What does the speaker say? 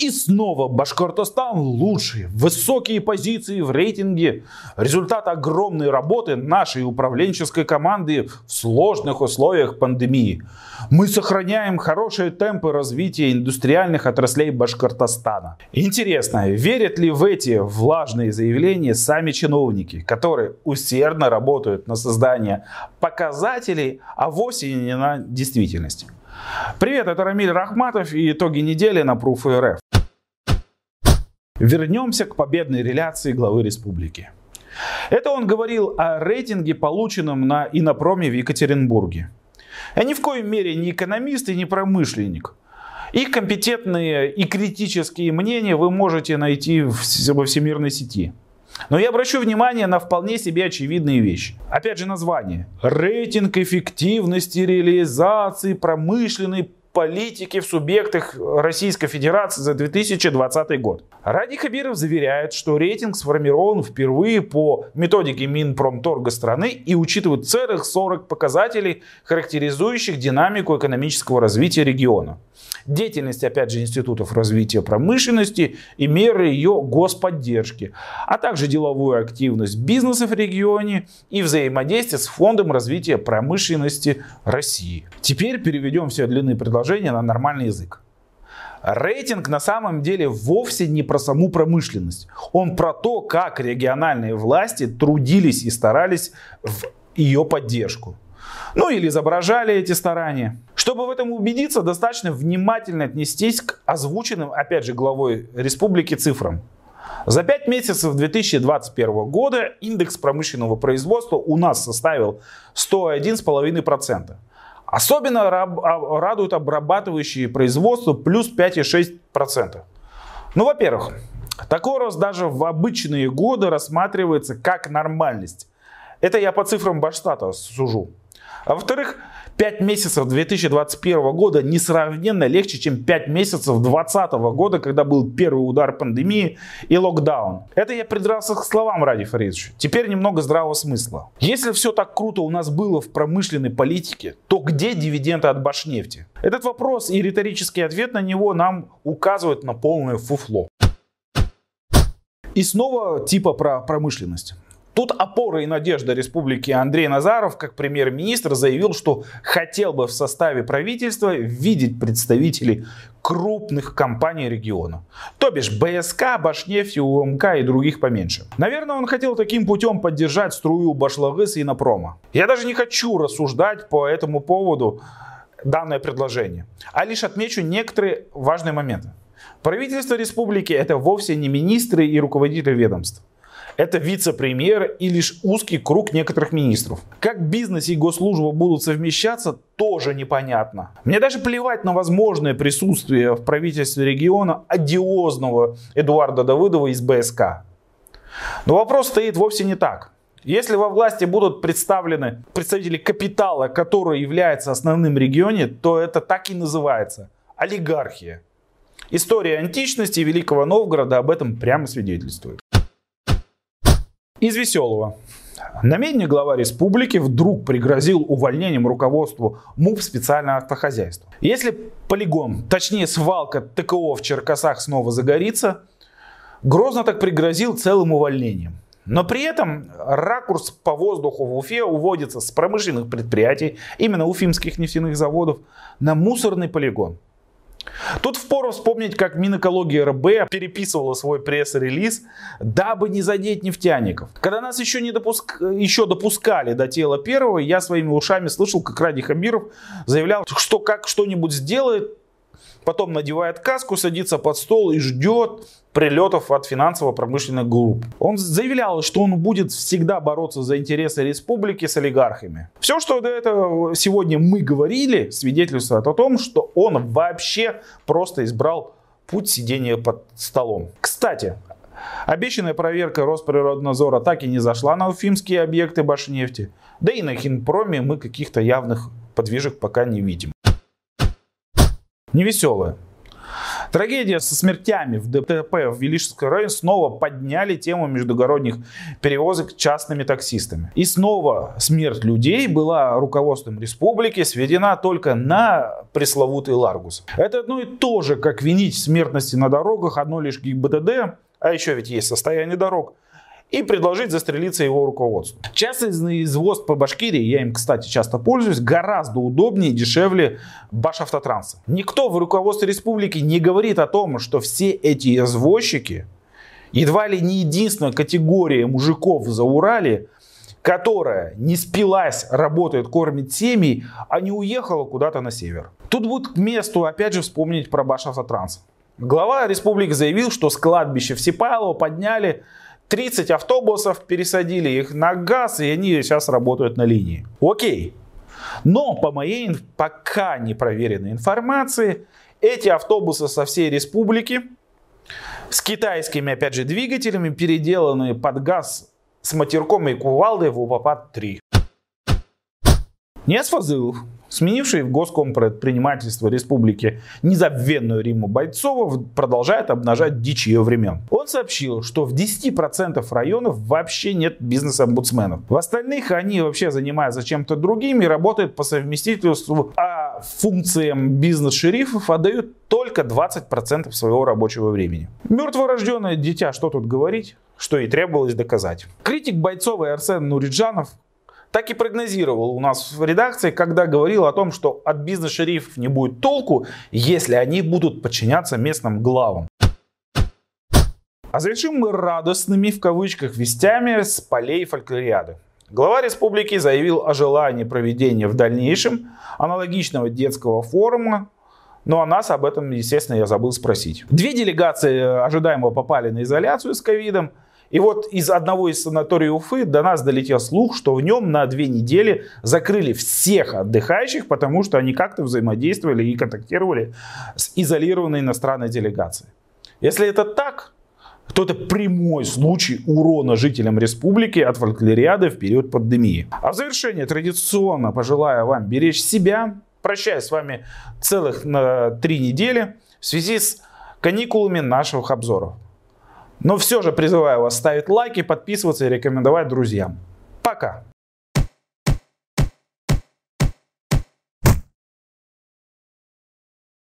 И снова Башкортостан лучший. Высокие позиции в рейтинге. Результат огромной работы нашей управленческой команды в сложных условиях пандемии. Мы сохраняем хорошие темпы развития индустриальных отраслей Башкортостана. Интересно, верят ли в эти влажные заявления сами чиновники, которые усердно работают на создание показателей, а вовсе не на действительность? Привет, это Рамиль Рахматов и итоги недели на Proof РФ. Вернемся к победной реляции главы республики. Это он говорил о рейтинге, полученном на инопроме в Екатеринбурге. Я ни в коем мере не экономист и не промышленник. Их компетентные и критические мнения вы можете найти во всемирной сети. Но я обращу внимание на вполне себе очевидные вещи. Опять же название. Рейтинг эффективности реализации промышленной политики в субъектах Российской Федерации за 2020 год. Ради Хабиров заверяет, что рейтинг сформирован впервые по методике Минпромторга страны и учитывает целых 40 показателей, характеризующих динамику экономического развития региона деятельность, опять же, институтов развития промышленности и меры ее господдержки, а также деловую активность бизнеса в регионе и взаимодействие с Фондом развития промышленности России. Теперь переведем все длинные предложения на нормальный язык. Рейтинг на самом деле вовсе не про саму промышленность. Он про то, как региональные власти трудились и старались в ее поддержку. Ну или изображали эти старания. Чтобы в этом убедиться, достаточно внимательно отнестись к озвученным, опять же, главой республики цифрам. За 5 месяцев 2021 года индекс промышленного производства у нас составил 101,5%. Особенно а, радуют обрабатывающие производство плюс 5,6%. Ну, во-первых, такой рост даже в обычные годы рассматривается как нормальность. Это я по цифрам Башстата сужу. А во-вторых, 5 месяцев 2021 года несравненно легче, чем 5 месяцев 2020 года, когда был первый удар пандемии и локдаун. Это я придрался к словам ради Фаридовича. Теперь немного здравого смысла. Если все так круто у нас было в промышленной политике, то где дивиденды от Башнефти? Этот вопрос и риторический ответ на него нам указывают на полное фуфло. И снова типа про промышленность. Тут опора и надежда республики Андрей Назаров, как премьер-министр, заявил, что хотел бы в составе правительства видеть представителей крупных компаний региона. То бишь БСК, Башнефть, УМК и других поменьше. Наверное, он хотел таким путем поддержать струю Башлагыс и Инопрома. Я даже не хочу рассуждать по этому поводу данное предложение, а лишь отмечу некоторые важные моменты. Правительство республики это вовсе не министры и руководители ведомств это вице-премьер и лишь узкий круг некоторых министров. Как бизнес и госслужба будут совмещаться, тоже непонятно. Мне даже плевать на возможное присутствие в правительстве региона одиозного Эдуарда Давыдова из БСК. Но вопрос стоит вовсе не так. Если во власти будут представлены представители капитала, который является основным регионе, то это так и называется – олигархия. История античности Великого Новгорода об этом прямо свидетельствует. Из веселого. Намедни глава республики вдруг пригрозил увольнением руководству МУП специального автохозяйства. Если полигон, точнее свалка ТКО в Черкасах снова загорится, Грозно так пригрозил целым увольнением. Но при этом ракурс по воздуху в Уфе уводится с промышленных предприятий, именно уфимских нефтяных заводов, на мусорный полигон – Тут впору вспомнить, как Минэкологии РБ переписывала свой пресс-релиз, дабы не задеть нефтяников. Когда нас еще, не допуск... еще допускали до тела первого, я своими ушами слышал, как Ради Хабиров заявлял, что как что-нибудь сделает, потом надевает каску, садится под стол и ждет прилетов от финансово-промышленных групп. Он заявлял, что он будет всегда бороться за интересы республики с олигархами. Все, что до этого сегодня мы говорили, свидетельствует о том, что он вообще просто избрал путь сидения под столом. Кстати, Обещанная проверка Росприроднадзора так и не зашла на уфимские объекты Башнефти. Да и на Хинпроме мы каких-то явных подвижек пока не видим. Невеселая. Трагедия со смертями в ДТП в Велишевском районе снова подняли тему междугородних перевозок частными таксистами. И снова смерть людей была руководством республики сведена только на пресловутый Ларгус. Это одно и то же, как винить смертности на дорогах одно лишь ГИБДД, а еще ведь есть состояние дорог, и предложить застрелиться его руководству. Частный извоз по Башкирии, я им, кстати, часто пользуюсь, гораздо удобнее и дешевле Башавтотранса. Никто в руководстве республики не говорит о том, что все эти извозчики едва ли не единственная категория мужиков за Урале, которая не спилась, работает, кормит семьи, а не уехала куда-то на север. Тут будет к месту опять же вспомнить про Башавтотранс. Глава республики заявил, что с кладбища в Сипайлово подняли 30 автобусов, пересадили их на газ, и они сейчас работают на линии. Окей. Но по моей пока не проверенной информации, эти автобусы со всей республики с китайскими, опять же, двигателями, переделанные под газ с матерком и кувалдой в УПАПАД-3. Не Фазылов Сменивший в Госкомпредпринимательство республики незабвенную Риму Бойцова продолжает обнажать дичь ее времен. Он сообщил, что в 10% районов вообще нет бизнес-омбудсменов. В остальных они вообще занимаются чем-то другим и работают по совместительству, а функциям бизнес-шерифов отдают только 20% своего рабочего времени. Мертворожденное дитя, что тут говорить, что и требовалось доказать. Критик Бойцова и Арсен Нуриджанов так и прогнозировал у нас в редакции, когда говорил о том, что от бизнес-шерифов не будет толку, если они будут подчиняться местным главам. А завершим мы радостными в кавычках вестями с полей фольклориады. Глава республики заявил о желании проведения в дальнейшем аналогичного детского форума но о нас об этом, естественно, я забыл спросить. Две делегации ожидаемо попали на изоляцию с ковидом. И вот из одного из санаториев Уфы до нас долетел слух, что в нем на две недели закрыли всех отдыхающих, потому что они как-то взаимодействовали и контактировали с изолированной иностранной делегацией. Если это так, то это прямой случай урона жителям республики от фольклориады в период пандемии. А в завершение традиционно пожелаю вам беречь себя. Прощаюсь с вами целых на три недели в связи с каникулами наших обзоров. Но все же призываю вас ставить лайки, подписываться и рекомендовать друзьям. Пока!